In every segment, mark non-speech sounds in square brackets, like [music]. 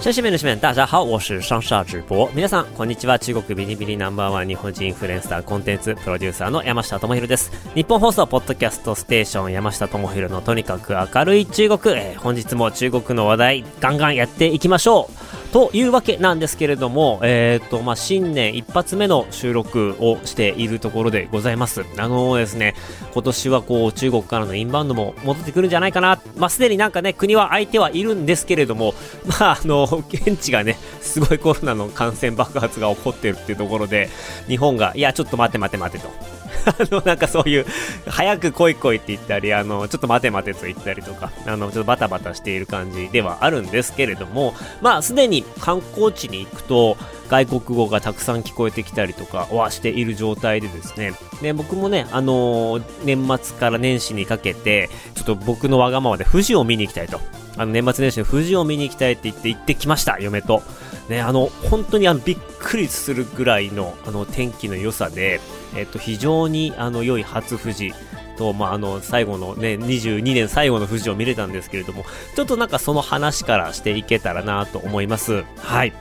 シャシメのシメン、大家好，我是上下直播。皆さん、こんにちは。中国ビリビリナンバーワン日本人インフルエンサーコンテンツプロデューサーの山下智博です。日本放送ポッドキャストステーション山下智博のとにかく明るい中国、えー、本日も中国の話題ガンガンやっていきましょう。というわけなんですけれども、えっ、ー、と、まあ、新年一発目の収録をしているところでございます。あのー、ですね、今年はこう、中国からのインバウンドも戻ってくるんじゃないかな。まあ、すでになんかね、国は空いてはいるんですけれども、まあ、あの、現地がね、すごいコロナの感染爆発が起こってるっていうところで、日本が、いや、ちょっと待て待て待てと。[laughs] あの、なんかそういう、早く来い来いって言ったり、あの、ちょっと待て待てと言ったりとか、あの、ちょっとバタバタしている感じではあるんですけれども、まあ、すでに観光地に行くと、外国語がたくさん聞こえてきたりとかはしている状態でですね、で、僕もね、あの、年末から年始にかけて、ちょっと僕のわがままで富士を見に行きたいと。あの、年末年始の富士を見に行きたいって言って行ってきました、嫁と。ね、あの、本当にあの、びっくりするぐらいの、あの、天気の良さで、えっと、非常に、あの、良い初富士と、まあ、あの、最後のね、22年最後の富士を見れたんですけれども、ちょっとなんかその話からしていけたらなと思います。はい。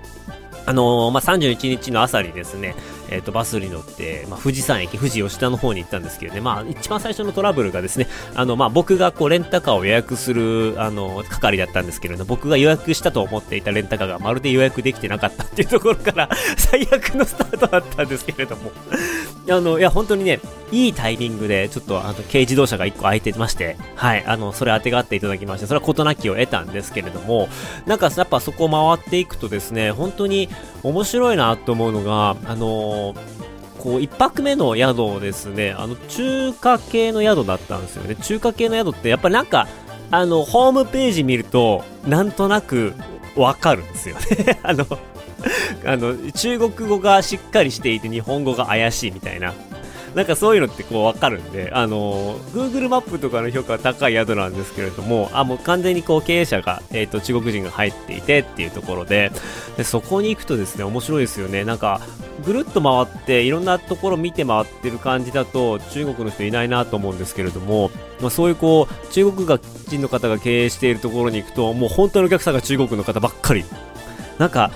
あのー、まあ、31日の朝にですね、えっ、ー、と、バスに乗って、まあ、富士山駅、富士吉田の方に行ったんですけどね、まあ、一番最初のトラブルがですね、あの、まあ、僕がこう、レンタカーを予約する、あの、係だったんですけれど、僕が予約したと思っていたレンタカーがまるで予約できてなかったっていうところから最悪のスタートだったんですけれども。あの、いや、本当にね、いいタイミングで、ちょっと、あの、軽自動車が1個空いてまして、はい、あの、それ当てがっていただきまして、それは事なきを得たんですけれども、なんか、やっぱそこを回っていくとですね、本当に面白いなと思うのが、あのーこう、一泊目の宿をですね、あの、中華系の宿だったんですよね。中華系の宿って、やっぱりなんか、あの、ホームページ見ると、なんとなく、わかるんですよね。[laughs] あの、あの、中国語がしっかりしていて、日本語が怪しいみたいな。なんかそういうのってこうわかるんで、あのー、Google マップとかの評価は高い宿なんですけれども、あ、もう完全にこう経営者が、えっ、ー、と、中国人が入っていてっていうところで、で、そこに行くとですね、面白いですよね。なんか、ぐるっと回って、いろんなところ見て回ってる感じだと、中国の人いないなと思うんですけれども、まあ、そういうこう、中国人の方が経営しているところに行くと、もう本当のお客さんが中国の方ばっかり。なんか、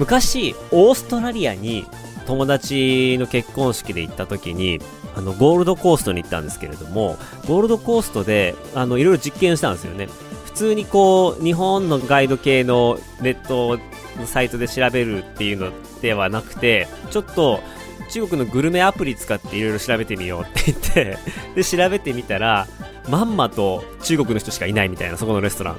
昔、オーストラリアに友達の結婚式で行った時に、あの、ゴールドコーストに行ったんですけれども、ゴールドコーストで、あの、いろいろ実験したんですよね。普通にこう、日本のガイド系のネットのサイトで調べるっていうのではなくて、ちょっと、中国のグルメアプリ使っていろいろ調べてみようって言って [laughs] で、調べてみたら、まんまと中国の人しかいないみたいな、そこのレストラン。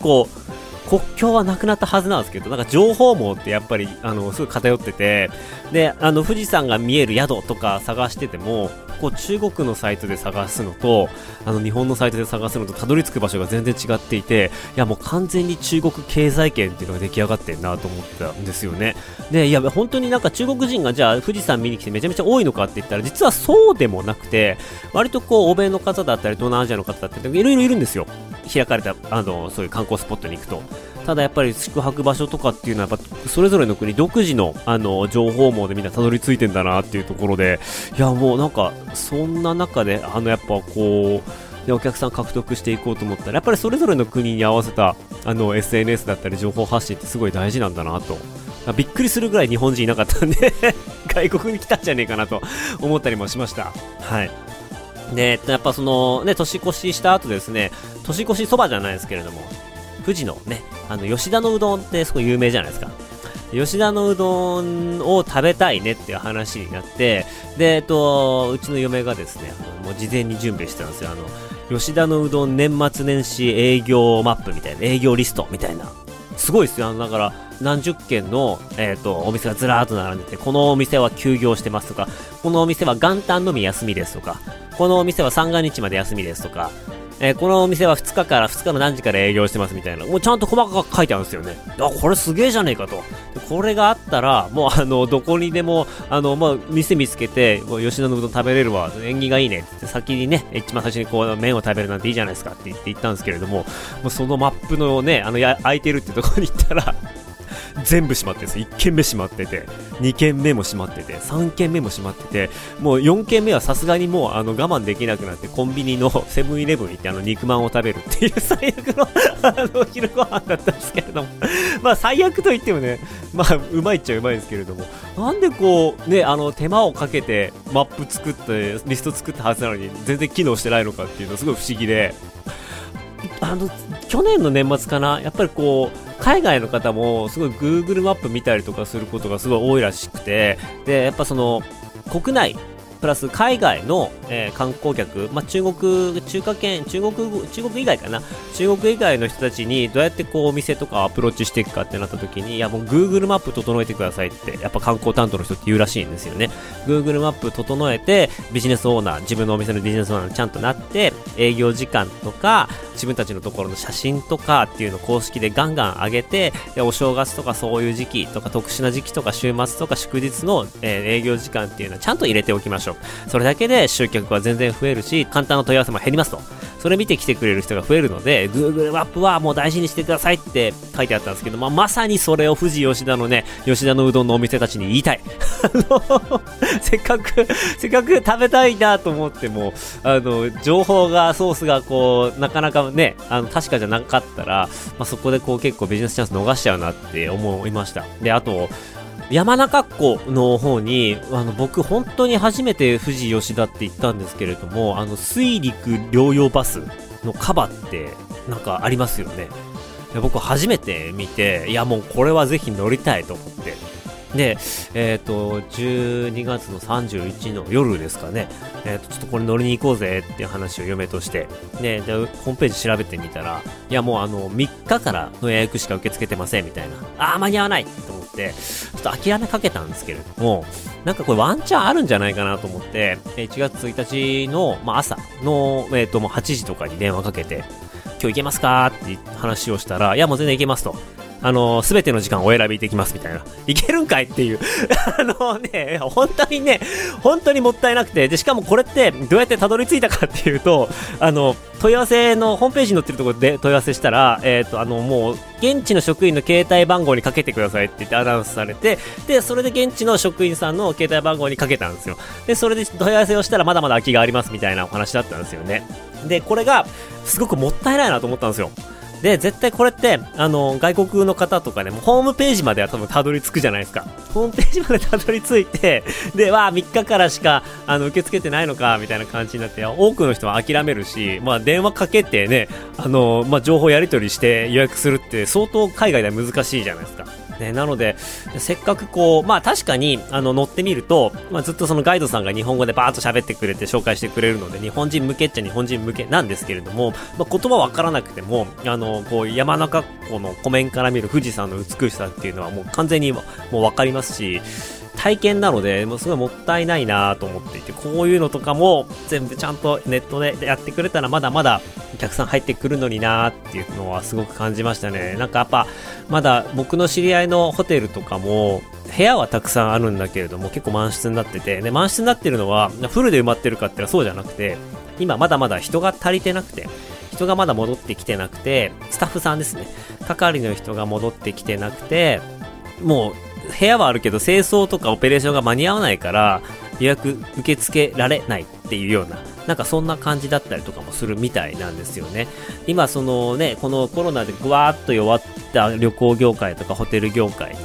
こう、国境はなくなったはずなんですけど、なんか情報網ってやっぱり、あの、すごい偏ってて、で、あの、富士山が見える宿とか探してても、こう中国のサイトで探すのと、あの日本のサイトで探すのとたどり着く場所が全然違っていて、いやもう完全に中国経済圏っていうのが出来上がってんなと思ったんですよね。で、いや本当になんか中国人がじゃあ富士山見に来てめちゃめちゃ多いのかって言ったら、実はそうでもなくて、割とこう欧米の方だったり東南アジアの方だったり、いろいろいるんですよ。開かれた、あの、そういう観光スポットに行くと。ただやっぱり宿泊場所とかっていうのはやっぱそれぞれの国独自のあの情報網でみんなたどり着いてんだなっていうところでいやもうなんかそんな中であのやっぱこうお客さん獲得していこうと思ったらやっぱりそれぞれの国に合わせたあの SNS だったり情報発信ってすごい大事なんだなと。びっくりするぐらい日本人いなかったんで [laughs] 外国に来たんじゃねえかなと思ったりもしました。はい。でやっぱそのね年越しした後ですね年越しそばじゃないですけれども富士のね、あの、吉田のうどんってすごい有名じゃないですか。吉田のうどんを食べたいねっていう話になって、で、えっと、うちの嫁がですね、もう事前に準備してたんですよ。あの、吉田のうどん年末年始営業マップみたいな、営業リストみたいな。すごいですよ。あの、だから、何十件の、えっ、ー、と、お店がずらーっと並んでて、このお店は休業してますとか、このお店は元旦のみ休みですとか、このお店は三が日まで休みですとか、えーこのお店は2日から2日の何時から営業してますみたいな、もうちゃんと細かく書いてあるんですよね。あ、これすげえじゃねえかと。これがあったら、もうあの、どこにでも、あの、まあ、店見つけて、もう吉田のうどん食べれるわ、縁起がいいねってって先にね、一番最初にこう、麺を食べるなんていいじゃないですかって言って行ったんですけれども、もうそのマップのね、あの、や空いてるってとこに行ったら、全部閉まってるんです1軒目閉まってて2軒目も閉まってて3軒目も閉まっててもう4軒目はさすがにもうあの我慢できなくなってコンビニのセブンイレブン行ってあの肉まんを食べるっていう [laughs] 最悪のあの昼ご飯だったんですけれども。まあ最悪と言ってもねまあうまいっちゃうまいですけれども。なんでこうねあの手間をかけてマップ作ってリスト作ったはずなのに全然機能してないのかっていうのすごい不思議で。あの去年の年末かな、やっぱりこう、海外の方もすごい Google マップ見たりとかすることがすごい多いらしくて、で、やっぱその、国内、プラス海外の、えー観光客、まあ、中国、中華圏、中国、中国以外かな、中国以外の人たちにどうやってこうお店とかアプローチしていくかってなった時に、いやもう Google マップ整えてくださいって、やっぱ観光担当の人って言うらしいんですよね。Google マップ整えて、ビジネスオーナー、自分のお店のビジネスオーナーにちゃんとなって、営業時間とか、自分たちのところの写真とかっていうのを公式でガンガン上げて、でお正月とかそういう時期とか特殊な時期とか週末とか祝日の、えー営業時間っていうのはちゃんと入れておきましょう。それだけで集客は全然増えるし、簡単な問い合わせも減りますと。それ見て来てくれる人が増えるので、Google マップはもう大事にしてくださいって書いてあったんですけど、まあ、まさにそれを富士吉田のね、吉田のうどんのお店たちに言いたい。[laughs] せっかく、せっかく食べたいなと思っても、あの、情報が、ソースがこう、なかなかね、あの、確かじゃなかったら、まあ、そこでこう結構ビジネスチャンス逃しちゃうなって思いました。で、あと、山中湖の方に、あの、僕本当に初めて富士吉田って行ったんですけれども、あの、水陸療養バスのカバって、なんかありますよね。僕初めて見て、いやもうこれはぜひ乗りたいと思って。で、えっ、と、12月の31の夜ですかね、えっ、と、ちょっとこれ乗りに行こうぜっていう話を嫁として、で、で、ホームページ調べてみたら、いやもうあの、3日からの予約しか受け付けてませんみたいな。あー、間に合わないと思って、ちょっと諦めかけたんですけれども、なんかこれワンチャンあるんじゃないかなと思って、1月1日の、まあ、朝の、えっ、と、もう8時とかに電話かけて、今日行けますかって話をしたら、いやもう全然行けますと。あの、すべての時間お選びできますみたいな。いけるんかいっていう。[laughs] あのね、本当にね、本当にもったいなくて、で、しかもこれってどうやってたどり着いたかっていうと、あの、問い合わせのホームページに載ってるところで問い合わせしたら、えっ、と、あの、もう、現地の職員の携帯番号にかけてくださいって言ってアナウンスされて、で、それで現地の職員さんの携帯番号にかけたんですよ。で、それで問い合わせをしたらまだまだ空きがありますみたいなお話だったんですよね。で、これが、すごくもったいないなと思ったんですよ。で、絶対これって、あの、外国の方とかねもう、ホームページまでは多分たどり着くじゃないですか。ホームページまでたどり着いて、で、わあ、3日からしか、あの、受け付けてないのか、みたいな感じになって、多くの人は諦めるし、まあ、電話かけてね、あの、まあ、情報やり取りして予約するって、相当海外では難しいじゃないですか。ね、なので、せっかくこう、まあ確かに、あの、乗ってみると、まあずっとそのガイドさんが日本語でバーッと喋ってくれて紹介してくれるので、日本人向けっちゃ日本人向けなんですけれども、まあ言葉わからなくても、あの、こう、山中湖の湖面から見る富士山の美しさっていうのはもう完全にもうわかりますし、体験なので、もうすごいもったいないなと思っていて、こういうのとかも全部ちゃんとネットでやってくれたらまだまだお客さん入ってくるのになっていうのはすごく感じましたね。なんかやっぱ、まだ僕の知り合いのホテルとかも、部屋はたくさんあるんだけれども、結構満室になってて、で、満室になってるのは、フルで埋まってるかって言ったらそうじゃなくて、今まだまだ人が足りてなくて、人がまだ戻ってきてなくて、スタッフさんですね。係の人が戻ってきてなくて、もう部屋はあるけど清掃とかオペレーションが間に合わないから予約受け付けられないっていうようななんかそんな感じだったりとかもするみたいなんですよね。今そのねこのコロナでぐわーっと弱った旅行業界とかホテル業界に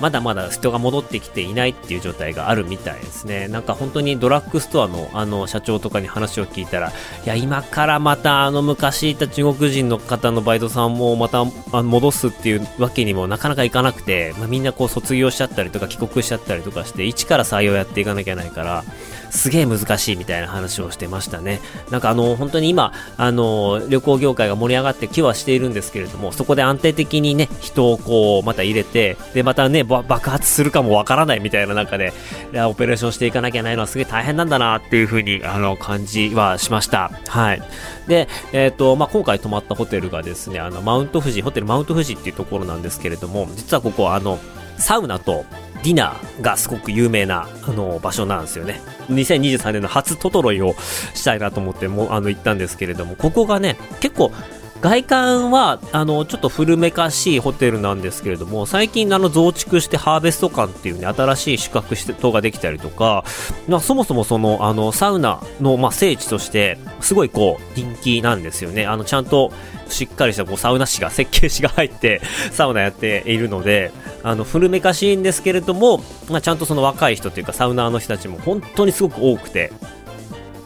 まだまだ人が戻ってきていないっていう状態があるみたいですね。なんか本当にドラッグストアのあの社長とかに話を聞いたら、いや、今からまたあの昔いた中国人の方のバイトさんもまた戻すっていうわけにもなかなかいかなくて、まあ、みんなこう卒業しちゃったりとか帰国しちゃったりとかして、一から採用やっていかなきゃいけないから、すげえ難しいみたいな話をしてましたね。なんかあの、本当に今、あの、旅行業界が盛り上がってきはしているんですけれども、そこで安定的にね、人をこう、また入れて、で、またね、爆発するかもわからないみたいな中で、オペレーションしていかなきゃいけないのはすげえ大変なんだなっていうふうに、あの、感じはしました。はい。で、えっ、ー、と、まあ、今回泊まったホテルがですね、あの、マウント富士、ホテルマウント富士っていうところなんですけれども、実はここ、あの、サウナとディナーがすごく有名な、あの、場所なんですよね。2023年の初トトロイをしたいなと思ってもう、あの、行ったんですけれども、ここがね、結構、外観は、あの、ちょっと古めかしいホテルなんですけれども、最近、あの、増築してハーベスト館っていうね、新しい宿泊施設ができたりとか、まあ、そもそもその、あの、サウナの、まあ、聖地として、すごいこう、人気なんですよね。あの、ちゃんと、しっかりしたこうサウナ師が、設計士が入って、サウナやっているので、あの、古めかしいんですけれども、まあ、ちゃんとその若い人というか、サウナーの人たちも本当にすごく多くて、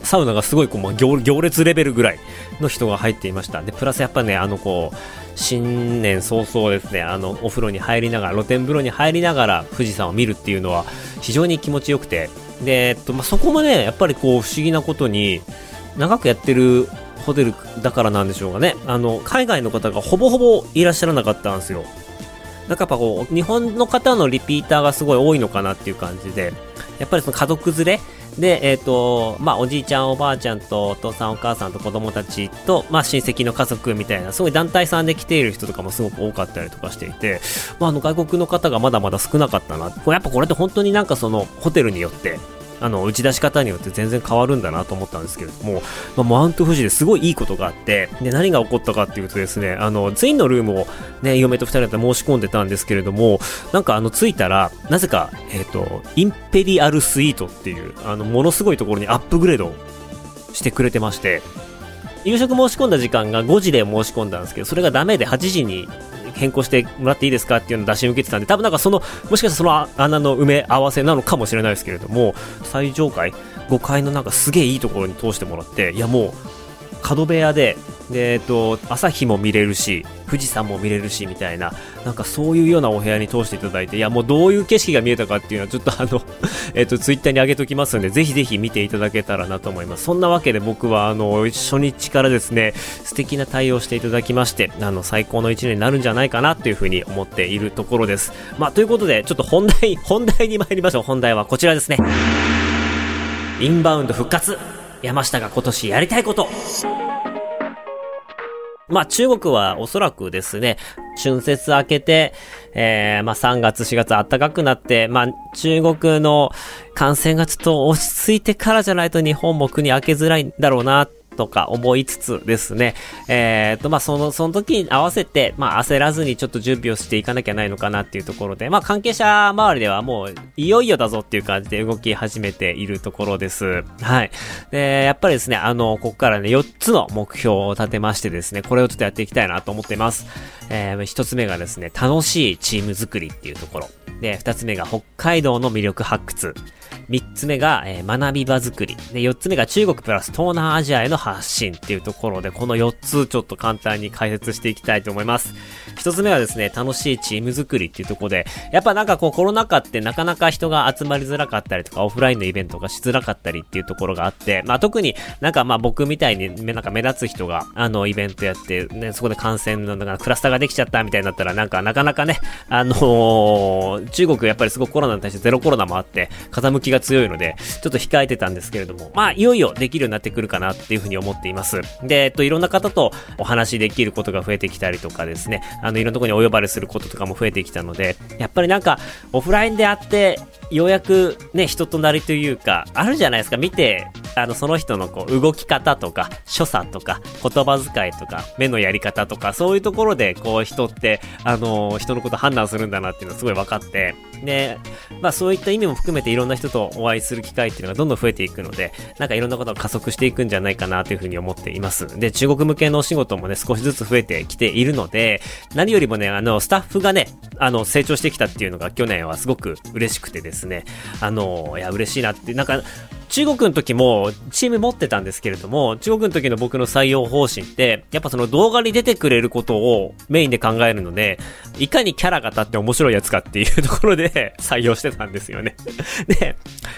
サウナがすごいこう、まあ、行列レベルぐらいの人が入っていました。で、プラスやっぱね、あのこう、新年早々ですね、あの、お風呂に入りながら、露天風呂に入りながら富士山を見るっていうのは非常に気持ちよくて、で、えっと、まあ、そこもね、やっぱりこう、不思議なことに、長くやってるホテルだからなんでしょうかね。あの、海外の方がほぼほぼいらっしゃらなかったんですよ。なんかやっぱこう、日本の方のリピーターがすごい多いのかなっていう感じで、やっぱりその家族連れで、えっ、ー、と、まあ、おじいちゃん、おばあちゃんと、お父さん、お母さんと子供たちと、まあ、親戚の家族みたいな、すごい団体さんで来ている人とかもすごく多かったりとかしていて、まあ、あの、外国の方がまだまだ少なかったな。やっぱこれって本当になんかその、ホテルによって、あの、打ち出し方によって全然変わるんだなと思ったんですけれども、まあ、マウント富士ですごいいいことがあって、で、何が起こったかっていうとですね、あの、ツインのルームをね、嫁と二人で申し込んでたんですけれども、なんかあの、着いたら、なぜか、えっ、ー、と、インペリアルスイートっていう、あの、ものすごいところにアップグレードしてくれてまして、夕食申し込んだ時間が5時で申し込んだんですけど、それがダメで8時に変更してもらっていいですかっていうのを出し受けてたんで、多分なんかその、もしかしたらその穴の埋め合わせなのかもしれないですけれども、最上階、5階のなんかすげえいいところに通してもらって、いやもう、角部屋で、で、えっと、朝日も見れるし、富士山も見れるし、みたいな、なんかそういうようなお部屋に通していただいて、いや、もうどういう景色が見えたかっていうのは、ちょっとあの [laughs] えっと、ツイッターに上げときますんで、ぜひぜひ見ていただけたらなと思います。そんなわけで僕は、あの、初日からですね、素敵な対応していただきまして、あの、最高の一年になるんじゃないかなというふうに思っているところです。まあ、ということで、ちょっと本題、[laughs] 本題に参りましょう。本題はこちらですね。インバウンド復活山下が今年やりたいことまあ中国はおそらくですね、春節明けて、えー、まあ3月4月暖かくなって、まあ中国の感染がちょっと落ち着いてからじゃないと日本も国開けづらいんだろうなとか思いつつですね、えー、と、まあ、その、その時に合わせて、まあ、焦らずにちょっと準備をしていかなきゃないのかなっていうところで、まあ、関係者周りではもう、いよいよだぞっていう感じで動き始めているところです。はい。で、やっぱりですね、あの、ここからね、4つの目標を立てましてですね、これをちょっとやっていきたいなと思っています。えー、1つ目がですね、楽しいチーム作りっていうところ。で、2つ目が北海道の魅力発掘。3つ目が、えー、学び場作り。で、4つ目が中国プラス東南アジアへの発信っていうところで、この4つちょっと簡単に解説していきたいと思います。1つ目はですね、楽しいチーム作りっていうところで、やっぱなんかこうコロナ禍ってなかなか人が集まりづらかったりとか、オフラインのイベントがしづらかったりっていうところがあって、まあ特になんかまあ僕みたいになんか目立つ人があのイベントやって、ね、そこで感染のなんかクラスターができちゃったみたいになったらなんかなかなかね、あのー、中国やっぱりすごくコロナに対してゼロコロナもあって、風向きが強いので、ちょっと控えてたんですけれども、まあ、いよいよできるようになってくるかなっていうふうに思っています。で、えっと、いろんな方とお話できることが増えてきたりとかですね、あの、いろんなとこにお呼ばれすることとかも増えてきたので、やっぱりなんか、オフラインであって、ようやくね、人となりというか、あるじゃないですか、見て、あの、その人のこう、動き方とか、所作とか、言葉遣いとか、目のやり方とか、そういうところで、こう、人って、あの、人のこと判断するんだなっていうのはすごい分かって、で、まあそういった意味も含めていろんな人とお会いする機会っていうのがどんどん増えていくので、なんかいろんなことが加速していくんじゃないかなというふうに思っています。で、中国向けのお仕事もね、少しずつ増えてきているので、何よりもね、あの、スタッフがね、あの、成長してきたっていうのが去年はすごく嬉しくてですね、あの、いや、嬉しいなって、なんか、中国の時もチーム持ってたんですけれども、中国の時の僕の採用方針って、やっぱその動画に出てくれることをメインで考えるので、いかにキャラが立って面白いやつかっていうところで [laughs] 採用してたんですよね。[laughs] で、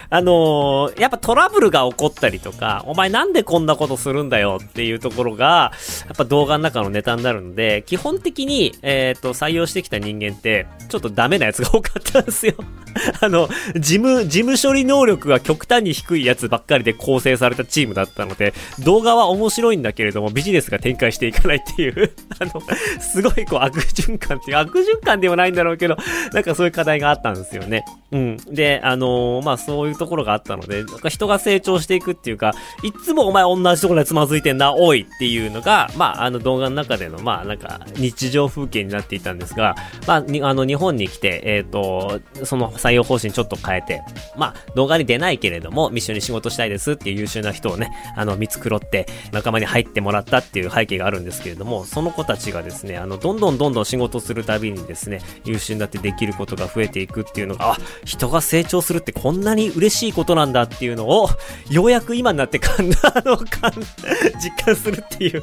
あのー、やっぱトラブルが起こったりとか、お前なんでこんなことするんだよっていうところが、やっぱ動画の中のネタになるので、基本的に、えっ、ー、と、採用してきた人間って、ちょっとダメなやつが多かったんですよ。[laughs] あの、事務、事務処理能力が極端に低いやつばっかりで構成されたチームだったので、動画は面白いんだけれども、ビジネスが展開していかないっていう [laughs] あの、すごいこう悪循環っていう、悪循環ではないんだろうけど、なんかそういう課題があったんですよね。うん。で、あのー、まあそういうところがあったので、なんか人が成長していくっていうか、いつもお前同じところでつまずいてんな、おいっていうのが、まああの動画の中での、まあなんか日常風景になっていたんですが、まあ、にあの日本に来て、えっ、ー、と、その採用方針ちょっと変えて、まあ動画に出ないけれども、一緒に仕事したいですっていう優秀な人をね、あの見繕って仲間に入ってもらったっていう背景があるんですけれども、その子たちがですね、あの、どんどんどんどん仕事するたびにですね、優秀になってできることが増えていくっていうのが、あ、人が成長するってこんなに嬉しいことなんだっていうのを、ようやく今になって感、あの、感、実感するっていう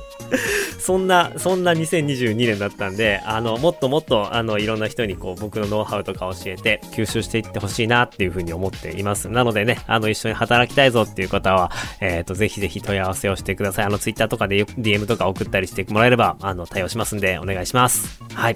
そんな、そんな2022年だったんで、あの、もっともっと、あの、いろんな人にこう、僕のノウハウとか教えて、吸収していってほしいなっていうふうに思っています。なのでね、あの、一緒に働きたいぞっていう方は、えっ、ー、と、ぜひぜひ問い合わせをしてください。あの、ツイッターとかで DM とか送ったりしてもらえれば、あの、対応しますんで、お願いします。はい。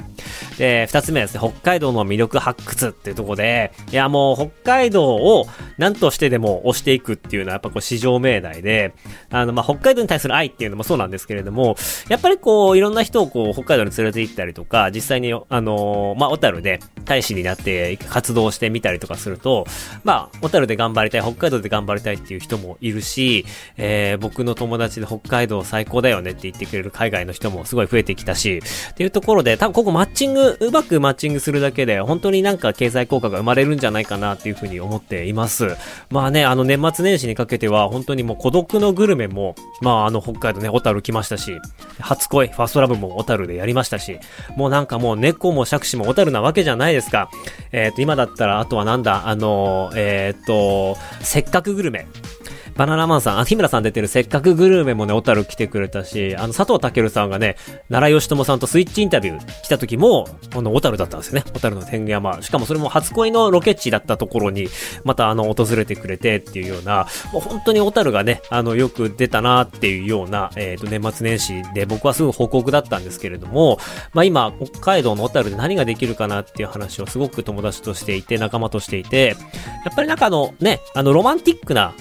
で、二つ目はですね、北海道の魅力発掘っていうところで、いや、もう、北海道を何としてでも押していくっていうのは、やっぱこう、市場命題で、あの、まあ、北海道に対する愛っていうのもそうなんですけれども、やっぱりこう、いろんな人をこう、北海道に連れて行ったりとか、実際に、あの、まあ、小樽で大使になって活動してみたりとかすると、まあ、小樽で頑張りたい、北海道で頑張りたい頑張りたいっていう人もいるし、えー、僕の友達で北海道最高だよねって言ってくれる海外の人もすごい増えてきたし、っていうところで、多分ここマッチング、うまくマッチングするだけで、本当になんか経済効果が生まれるんじゃないかなっていうふうに思っています。まあね、あの年末年始にかけては、本当にもう孤独のグルメも、まああの北海道ね、小樽来ましたし、初恋、ファーストラブも小樽でやりましたし、もうなんかもう猫も杓子も小樽なわけじゃないですか。えっ、ー、と、今だったら、あとはなんだ、あのー、えっ、ー、と、せっかくグルメ。バナナマンさん、あ、日村さん出てるせっかくグルメもね、小樽来てくれたし、あの、佐藤健さんがね、奈良義友さんとスイッチインタビュー来た時も、あの、小樽だったんですよね。小樽の天狗山。しかもそれも初恋のロケ地だったところに、またあの、訪れてくれてっていうような、もう本当に小樽がね、あの、よく出たなっていうような、えっ、ー、と、年末年始で僕はすぐ報告だったんですけれども、まあ今、北海道の小樽で何ができるかなっていう話をすごく友達としていて、仲間としていて、やっぱりなんかあの、ね、あの、ロマンティックな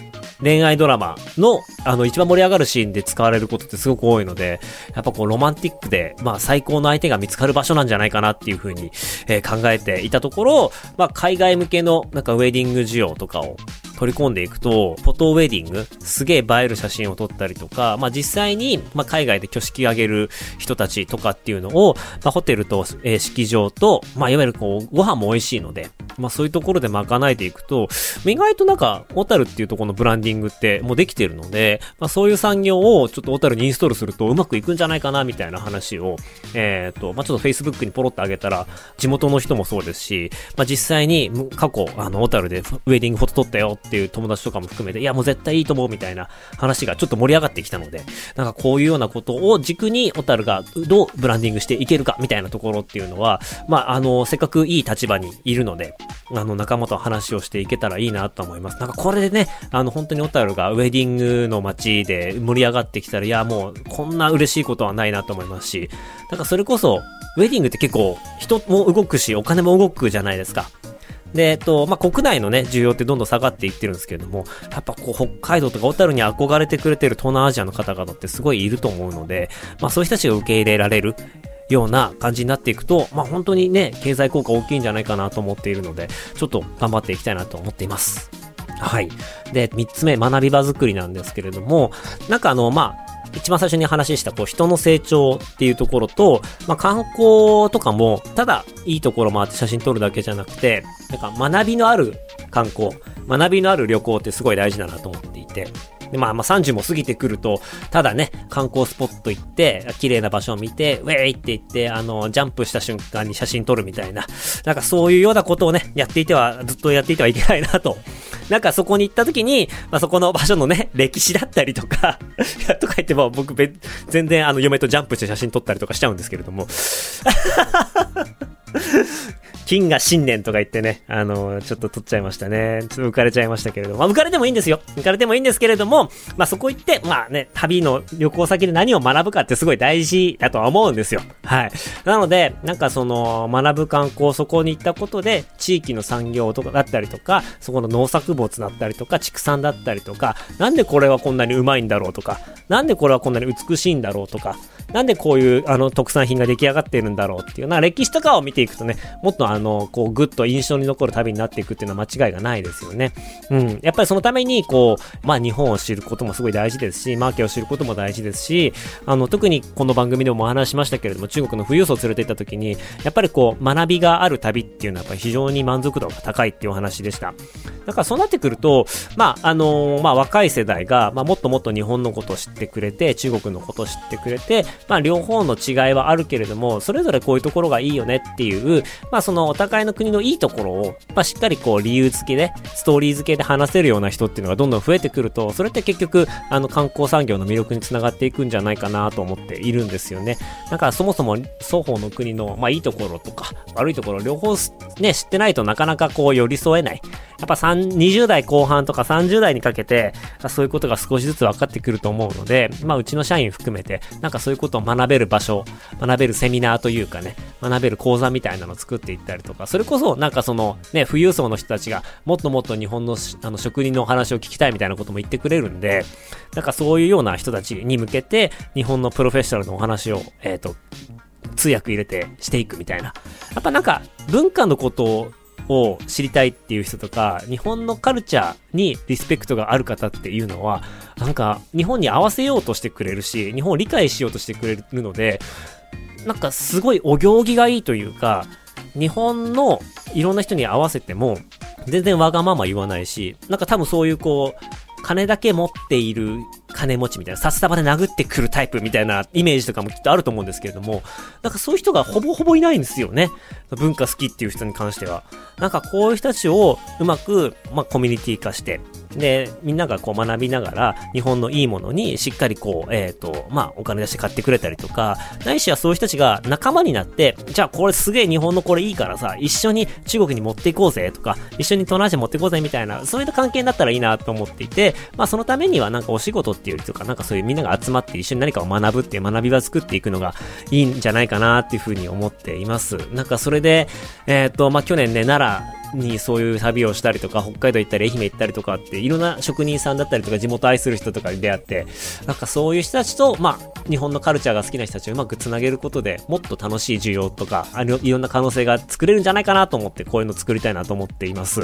恋愛ドラマの、あの、一番盛り上がるシーンで使われることってすごく多いので、やっぱこう、ロマンティックで、まあ、最高の相手が見つかる場所なんじゃないかなっていうふうに、えー、考えていたところ、まあ、海外向けの、なんかウェディング需要とかを取り込んでいくと、フォトウェディング、すげえ映える写真を撮ったりとか、まあ実際に、まあ海外で挙式上げる人たちとかっていうのを、まあホテルと、えー、式場と、まあいわゆるこう、ご飯も美味しいので、まあそういうところで賄えていくと、意外となんか、小樽っていうところのブランディングってもうできてるので、まあそういう産業をちょっと小樽にインストールするとうまくいくんじゃないかなみたいな話を、えっ、と、まあちょっと Facebook にポロってあげたら、地元の人もそうですし、まあ実際に過去、あの、小樽でウェディングフォト撮ったよっていう友達とかも含めて、いやもう絶対いいと思うみたいな話がちょっと盛り上がってきたので、なんかこういうようなことを軸に小樽がどうブランディングしていけるかみたいなところっていうのは、まあ、あの、せっかくいい立場にいるので、あの、仲間と話をしていけたらいいなと思います。なんかこれでね、あの、本当に小樽がウェディングの街で盛り上がってきたら、いや、もう、こんな嬉しいことはないなと思いますし、なんかそれこそ、ウェディングって結構、人も動くし、お金も動くじゃないですか。で、えっと、まあ、国内のね、需要ってどんどん下がっていってるんですけれども、やっぱこう、北海道とか小樽に憧れてくれてる東南アジアの方々ってすごいいると思うので、まあ、そういう人たちが受け入れられる、ような感じになっていくと、まあ、本当にね、経済効果大きいんじゃないかなと思っているので、ちょっと頑張っていきたいなと思っています。はい。で、三つ目、学び場作りなんですけれども、なんかあの、まあ、一番最初に話した、こう、人の成長っていうところと、まあ、観光とかも、ただ、いいところもあって写真撮るだけじゃなくて、なんか、学びのある観光、学びのある旅行ってすごい大事だなと思っていて、でまあまあ30も過ぎてくると、ただね、観光スポット行って、綺麗な場所を見て、ウェイって言って、あの、ジャンプした瞬間に写真撮るみたいな、なんかそういうようなことをね、やっていては、ずっとやっていてはいけないなと。なんかそこに行った時に、まあそこの場所のね、歴史だったりとかとか言っても僕全然あの嫁とジャンプして写真撮ったりとかしちゃうんですけれども金が新年とか言ってね、あの、ちょっと取っちゃいましたね。ちょっと浮かれちゃいましたけれども。まあ、浮かれてもいいんですよ。浮かれてもいいんですけれども、まあ、そこ行って、まあね、旅の旅行先で何を学ぶかってすごい大事だとは思うんですよ。はい。なので、なんかその、学ぶ観光、そこに行ったことで、地域の産業とかだったりとか、そこの農作物だったりとか、畜産だったりとか、なんでこれはこんなにうまいんだろうとか、なんでこれはこんなに美しいんだろうとか、なんでこういうあの特産品が出来上がっているんだろうっていうな歴史とかを見てていくとね、もっとあの、こうぐっと印象に残る旅になっていくっていうのは間違いがないですよね。うん。やっぱりそのために、こう、まあ日本を知ることもすごい大事ですし、マーケを知ることも大事ですし、あの、特にこの番組でもお話しましたけれども、中国の富裕層を連れて行った時に、やっぱりこう、学びがある旅っていうのはやっぱり非常に満足度が高いっていうお話でした。だからそうなってくると、まあ、あのー、まあ若い世代が、まあもっともっと日本のことを知ってくれて、中国のことを知ってくれて、まあ両方の違いはあるけれども、それぞれこういうところがいいよねっていう、まあそのお互いの国のいいところを、まあしっかりこう理由付けで、ストーリー付けで話せるような人っていうのがどんどん増えてくると、それって結局、あの観光産業の魅力につながっていくんじゃないかなと思っているんですよね。だからそもそも双方の国の、まあいいところとか、悪いところ両方ね、知ってないとなかなかこう寄り添えない。やっぱ20代後半とか30代にかけて、そういうことが少しずつ分かってくると思うので、まあうちの社員含めて、なんかそういうことを学べる場所、学べるセミナーというかね、学べる講座みたいなのを作っていったりとか、それこそなんかそのね、富裕層の人たちがもっともっと日本のあの職人のお話を聞きたいみたいなことも言ってくれるんで、なんかそういうような人たちに向けて、日本のプロフェッショナルのお話を、えっ、ー、と、通訳入れてしていくみたいな。やっぱなんか文化のことを知りたいっていう人とか、日本のカルチャーにリスペクトがある方っていうのは、なんか日本に合わせようとしてくれるし、日本を理解しようとしてくれるので、なんかすごいお行儀がいいというか、日本のいろんな人に合わせても、全然わがまま言わないし、なんか多分そういうこう、金だけ持っている金持ちみたいな、札束で殴ってくるタイプみたいなイメージとかもきっとあると思うんですけれども、なんかそういう人がほぼほぼいないんですよね。文化好きっていう人に関しては。なんかこういう人たちをうまく、まあ、コミュニティ化して、で、みんながこう学びながら、日本のいいものにしっかりこう、えっ、ー、と、まあ、お金出して買ってくれたりとか、ないしはそういう人たちが仲間になって、じゃあこれすげえ日本のこれいいからさ、一緒に中国に持っていこうぜとか、一緒に東南アジア持っていこうぜみたいな、そういった関係になったらいいなと思っていて、まあそのためにはなんかお仕事っていうよりとか、なんかそういうみんなが集まって一緒に何かを学ぶっていう学び場作っていくのがいいんじゃないかなっていうふうに思っています。なんかそれで、えっ、ー、と、まあ去年ね、奈良、にそういう旅をしたりとか、北海道行ったり愛媛行ったりとかって、いろんな職人さんだったりとか、地元愛する人とかに出会って、なんかそういう人たちと、まあ、日本のカルチャーが好きな人たちをうまくつなげることで、もっと楽しい需要とか、あのいろんな可能性が作れるんじゃないかなと思って、こういうの作りたいなと思っています。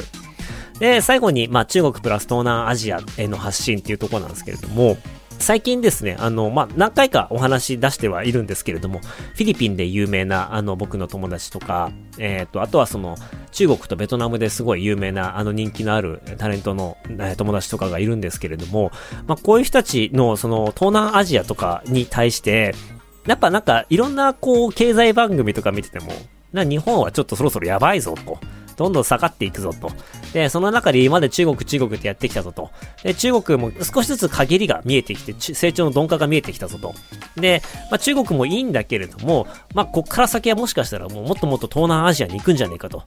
で、最後に、まあ、中国プラス東南アジアへの発信っていうところなんですけれども、最近ですね、あの、まあ、何回かお話出してはいるんですけれども、フィリピンで有名な、あの、僕の友達とか、えっ、ー、と、あとはその、中国とベトナムですごい有名な、あの人気のあるタレントの、え、友達とかがいるんですけれども、まあ、こういう人たちの、その、東南アジアとかに対して、やっぱなんか、いろんな、こう、経済番組とか見てても、な、日本はちょっとそろそろやばいぞ、と。どんどん下がっていくぞと。で、その中で今まで中国中国ってやってきたぞと。で、中国も少しずつ陰りが見えてきて、成長の鈍化が見えてきたぞと。で、まあ、中国もいいんだけれども、まあ、こっから先はもしかしたらもうもっともっと東南アジアに行くんじゃねえかと。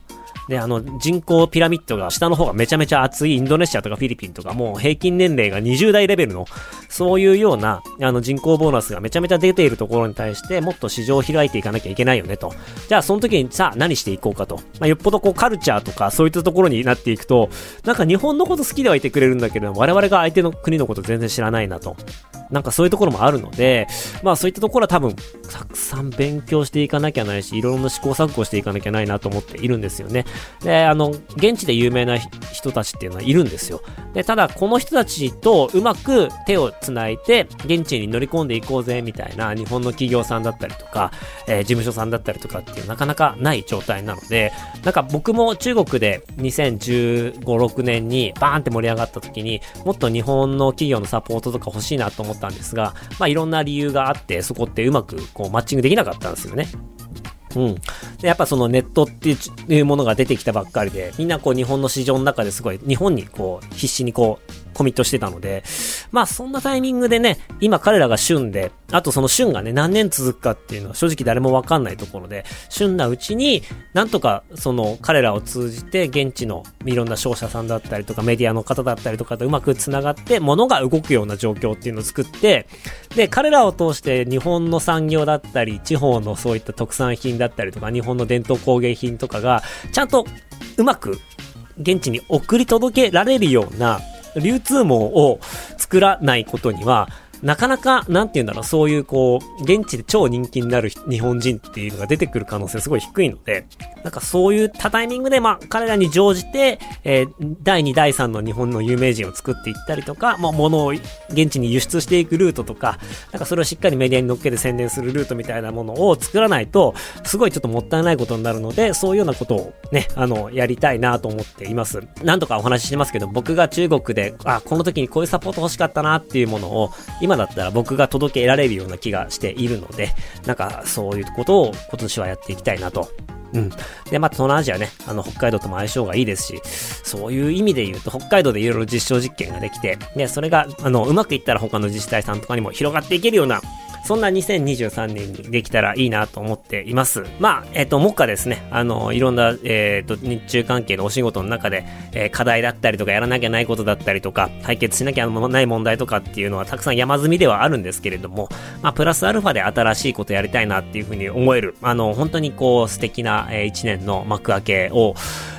で、あの、人口ピラミッドが下の方がめちゃめちゃ厚いインドネシアとかフィリピンとかもう平均年齢が20代レベルの、そういうような、あの人口ボーナスがめちゃめちゃ出ているところに対してもっと市場を開いていかなきゃいけないよねと。じゃあその時にさあ何していこうかと。まあ、よっぽどこうカルチャーとかそういったところになっていくと、なんか日本のこと好きではいてくれるんだけど、我々が相手の国のこと全然知らないなと。なんかそういうところもあるので、まあそういったところは多分、たくさん勉強していかなきゃないし、いろんな試行錯誤していかなきゃないなと思っているんですよね。で、あの、現地で有名な人たちっていうのはいるんですよ。で、ただこの人たちとうまく手をつないで、現地に乗り込んでいこうぜ、みたいな日本の企業さんだったりとか、えー、事務所さんだったりとかっていうなかなかない状態なので、なんか僕も中国で2015、6年にバーンって盛り上がった時に、もっと日本の企業のサポートとか欲しいなと思ったんですが、まあいろんな理由があって、そこってうまくこうマッチングできなかったんですよね。うん。で、やっぱそのネットっていうものが出てきたばっかりで、みんなこう日本の市場の中ですごい、日本にこう必死にこうコミットしてたので、まあそんなタイミングでね、今彼らが旬で、あとその旬がね、何年続くかっていうのは正直誰もわかんないところで、旬なうちに、なんとかその彼らを通じて現地のいろんな商社さんだったりとかメディアの方だったりとかとうまく繋がって物が動くような状況っていうのを作って、で、彼らを通して日本の産業だったり、地方のそういった特産品だったりとか、日本の伝統工芸品とかが、ちゃんとうまく現地に送り届けられるような流通網を作らないことには、なかなか、なんて言うんだろう、そういうこう、現地で超人気になる日本人っていうのが出てくる可能性すごい低いので、なんかそういったタイミングで、まあ、彼らに乗じて、えー、第2、第3の日本の有名人を作っていったりとか、まあ、物を現地に輸出していくルートとか、なんかそれをしっかりメディアに乗っけて宣伝するルートみたいなものを作らないと、すごいちょっともったいないことになるので、そういうようなことをね、あの、やりたいなと思っています。何度かお話ししてますけど、僕が中国で、あ、この時にこういうサポート欲しかったなっていうものを、今今だったら僕が届けられるような気がしているので、なんかそういうことを今年はやっていきたいなとうん。で、まあ、東南アジアね、あの、北海道とも相性がいいですし、そういう意味で言うと、北海道でいろいろ実証実験ができて、で、それが、あの、うまくいったら他の自治体さんとかにも広がっていけるような、そんな2023年にできたらいいなと思っています。まあ、えっ、ー、と、目下ですね、あの、いろんな、えっ、ー、と、日中関係のお仕事の中で、えー、課題だったりとか、やらなきゃないことだったりとか、解決しなきゃない問題とかっていうのはたくさん山積みではあるんですけれども、まあ、プラスアルファで新しいことやりたいなっていうふうに思える、あの、本当にこう、素敵な、えー、一年の幕開けを、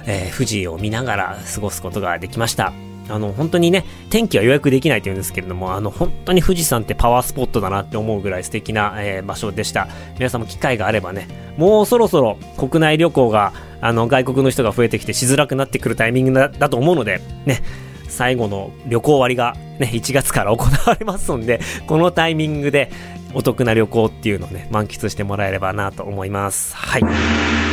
えー、富士を見ながら過ごすことができました。あの、本当にね、天気は予約できないというんですけれども、あの、本当に富士山ってパワースポットだなって思うぐらい素敵な、えー、場所でした。皆さんも機会があればね、もうそろそろ国内旅行が、あの、外国の人が増えてきてしづらくなってくるタイミングだだと思うので、ね、最後の旅行割がね、1月から行われますので、このタイミングでお得な旅行っていうのをね、満喫してもらえればなと思います。はい。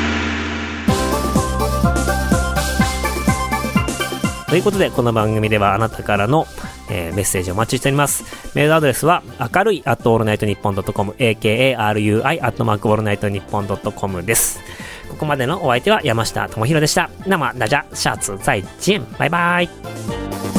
ということで、この番組ではあなたからの、えー、メッセージをお待ちしております。メールアドレスは、明るい、アットオールナイトニッポンドットコム、akarui、アットマークオールナイトニッポンドットコムです。ここまでのお相手は山下智博でした。生、ダジャ、シャツ、再见。バイバイ。